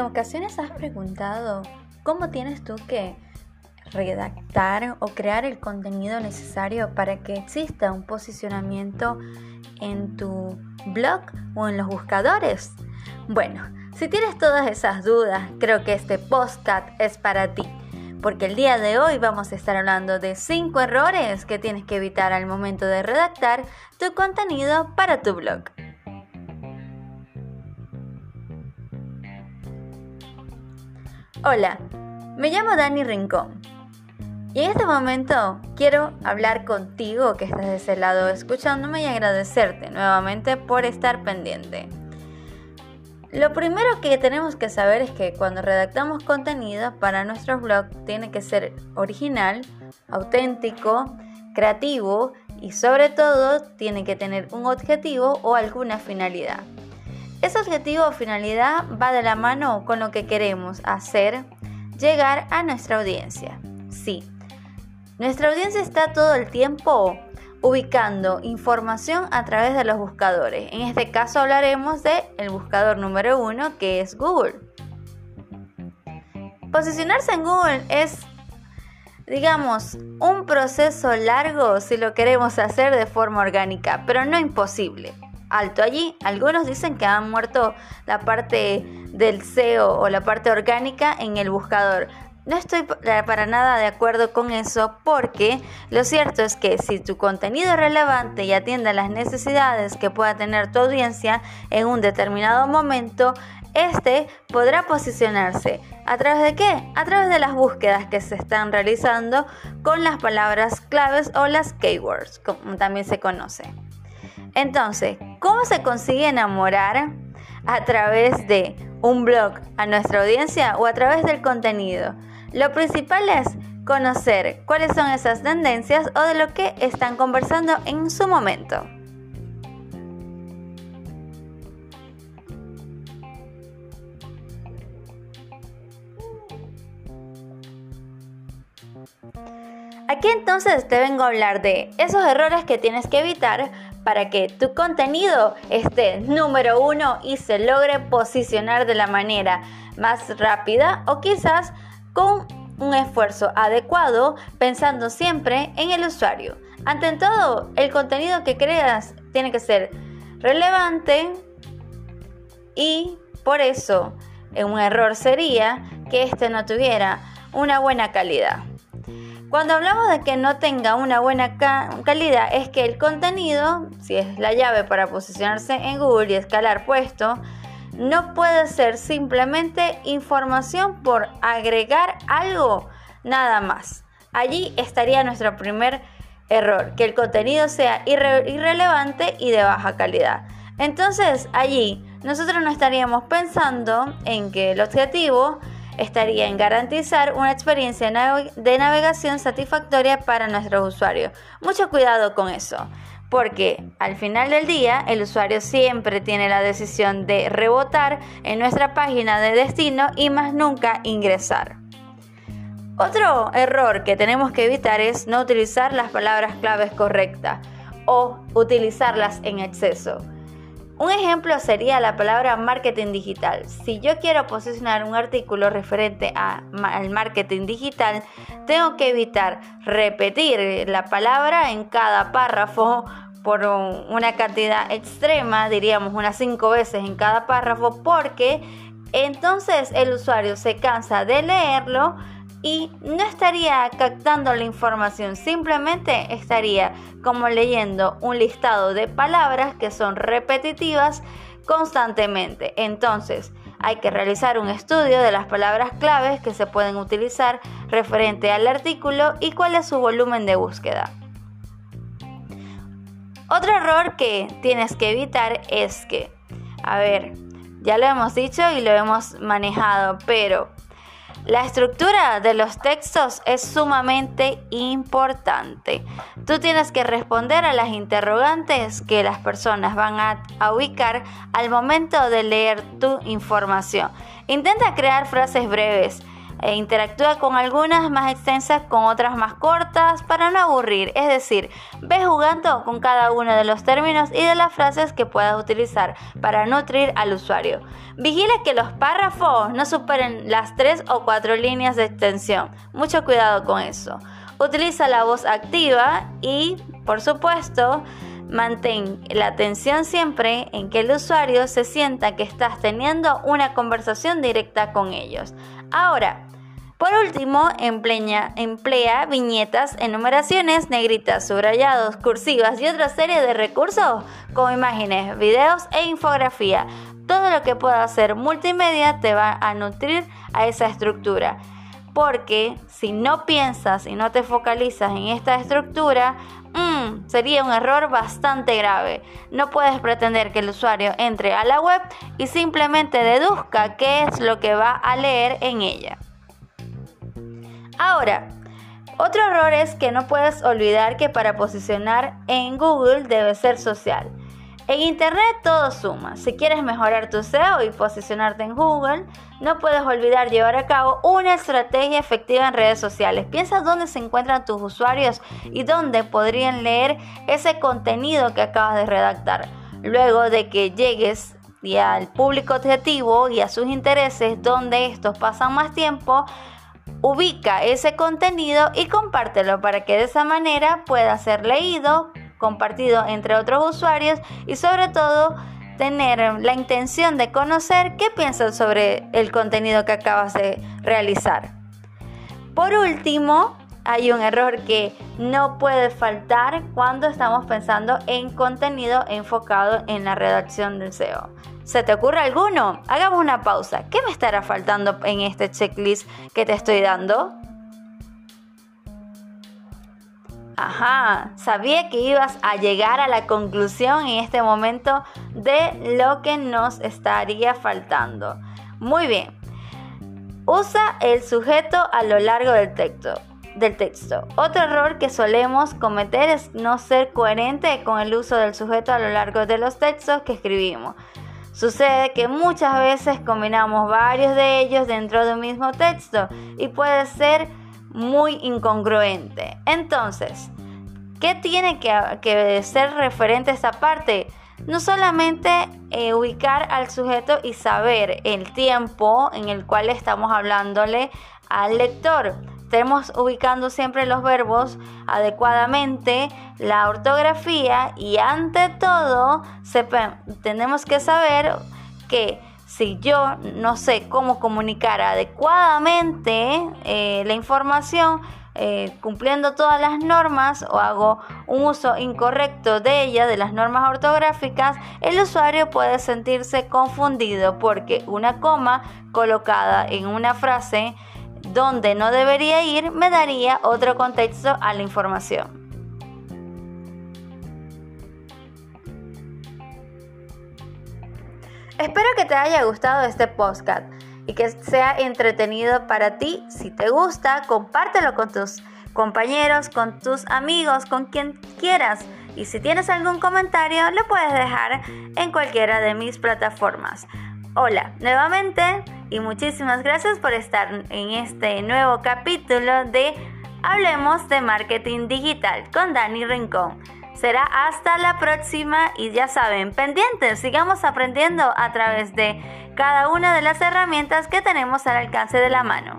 ¿En ocasiones has preguntado cómo tienes tú que redactar o crear el contenido necesario para que exista un posicionamiento en tu blog o en los buscadores? Bueno, si tienes todas esas dudas, creo que este podcast es para ti, porque el día de hoy vamos a estar hablando de 5 errores que tienes que evitar al momento de redactar tu contenido para tu blog. Hola, me llamo Dani Rincón y en este momento quiero hablar contigo que estás de ese lado escuchándome y agradecerte nuevamente por estar pendiente. Lo primero que tenemos que saber es que cuando redactamos contenido para nuestro blog tiene que ser original, auténtico, creativo y sobre todo tiene que tener un objetivo o alguna finalidad. Ese objetivo o finalidad va de la mano con lo que queremos hacer llegar a nuestra audiencia. Sí, nuestra audiencia está todo el tiempo ubicando información a través de los buscadores. En este caso hablaremos de el buscador número uno que es Google. Posicionarse en Google es, digamos, un proceso largo si lo queremos hacer de forma orgánica, pero no imposible alto allí. Algunos dicen que han muerto la parte del SEO o la parte orgánica en el buscador. No estoy para nada de acuerdo con eso porque lo cierto es que si tu contenido es relevante y atiende a las necesidades que pueda tener tu audiencia en un determinado momento, este podrá posicionarse. ¿A través de qué? A través de las búsquedas que se están realizando con las palabras claves o las keywords, como también se conoce. Entonces, ¿cómo se consigue enamorar a través de un blog a nuestra audiencia o a través del contenido? Lo principal es conocer cuáles son esas tendencias o de lo que están conversando en su momento. Aquí entonces te vengo a hablar de esos errores que tienes que evitar para que tu contenido esté número uno y se logre posicionar de la manera más rápida o quizás con un esfuerzo adecuado pensando siempre en el usuario. Ante todo, el contenido que creas tiene que ser relevante y por eso un error sería que este no tuviera una buena calidad. Cuando hablamos de que no tenga una buena calidad, es que el contenido, si es la llave para posicionarse en Google y escalar puesto, no puede ser simplemente información por agregar algo nada más. Allí estaría nuestro primer error, que el contenido sea irrelevante y de baja calidad. Entonces allí nosotros no estaríamos pensando en que el objetivo estaría en garantizar una experiencia de navegación satisfactoria para nuestros usuarios. Mucho cuidado con eso, porque al final del día el usuario siempre tiene la decisión de rebotar en nuestra página de destino y más nunca ingresar. Otro error que tenemos que evitar es no utilizar las palabras claves correctas o utilizarlas en exceso. Un ejemplo sería la palabra marketing digital. Si yo quiero posicionar un artículo referente al marketing digital, tengo que evitar repetir la palabra en cada párrafo por una cantidad extrema, diríamos unas cinco veces en cada párrafo, porque entonces el usuario se cansa de leerlo y no estaría captando la información, simplemente estaría como leyendo un listado de palabras que son repetitivas constantemente. Entonces, hay que realizar un estudio de las palabras claves que se pueden utilizar referente al artículo y cuál es su volumen de búsqueda. Otro error que tienes que evitar es que, a ver, ya lo hemos dicho y lo hemos manejado, pero la estructura de los textos es sumamente importante. Tú tienes que responder a las interrogantes que las personas van a, ubicar al momento de leer tu información. Intenta crear frases breves, E interactúa con algunas más extensas, con otras más cortas, para no aburrir. Es decir, ve jugando con cada uno de los términos y de las frases que puedas utilizar para nutrir al usuario. Vigila que los párrafos no superen las 3 o 4 líneas de extensión. Mucho cuidado con eso. Utiliza la voz activa y, por supuesto, Mantén la atención siempre en que el usuario se sienta que estás teniendo una conversación directa con ellos. Ahora, por último, emplea, viñetas, enumeraciones, negritas, subrayados, cursivas y otra serie de recursos como imágenes, videos e infografía. Todo lo que pueda hacer multimedia te va a nutrir a esa estructura. Porque si no piensas y no te focalizas en esta estructura, Mm, sería un error bastante grave. No puedes pretender que el usuario entre a la web y simplemente deduzca qué es lo que va a leer en ella. Ahora, otro error es que no puedes olvidar que para posicionar en Google debe ser social. En Internet todo suma. Si quieres mejorar tu SEO y posicionarte en Google, no puedes olvidar llevar a cabo una estrategia efectiva en redes sociales. Piensa dónde se encuentran tus usuarios y dónde podrían leer ese contenido que acabas de redactar. Luego de que llegues al público objetivo y a sus intereses, donde estos pasan más tiempo, ubica ese contenido y compártelo para que de esa manera pueda ser leído, compartido entre otros usuarios y sobre todo tener la intención de conocer qué piensan sobre el contenido que acabas de realizar. Por último, hay un error que no puede faltar cuando estamos pensando en contenido enfocado en la redacción del SEO. ¿Se te ocurre alguno? Hagamos una pausa. ¿Qué me estará faltando en este checklist que te estoy dando? Ajá, sabía que ibas a llegar a la conclusión en este momento de lo que nos estaría faltando. Muy bien. Usa el sujeto a lo largo del texto. Del texto. Otro error que solemos cometer es no ser coherente con el uso del sujeto a lo largo de los textos que escribimos. Sucede que muchas veces combinamos varios de ellos dentro de un mismo texto y puede ser muy incongruente. Entonces, ¿qué tiene que, ser referente a esta parte? No solamente eh, ubicar al sujeto y saber el tiempo en el cual estamos hablándole al lector. Estemos ubicando siempre los verbos adecuadamente, la ortografía y ante todo tenemos que saber que si yo no sé cómo comunicar adecuadamente eh, la información, eh, cumpliendo todas las normas o hago un uso incorrecto de ella, de las normas ortográficas, el usuario puede sentirse confundido porque una coma colocada en una frase donde no debería ir me daría otro contexto a la información. Espero que te haya gustado este podcast y que sea entretenido para ti. Si te gusta, compártelo con tus compañeros, con tus amigos, con quien quieras. Y si tienes algún comentario, lo puedes dejar en cualquiera de mis plataformas. Hola, nuevamente y muchísimas gracias por estar en este nuevo capítulo de Hablemos de Marketing Digital con Dani Rincón. Será hasta la próxima y ya saben, pendientes, sigamos aprendiendo a través de cada una de las herramientas que tenemos al alcance de la mano.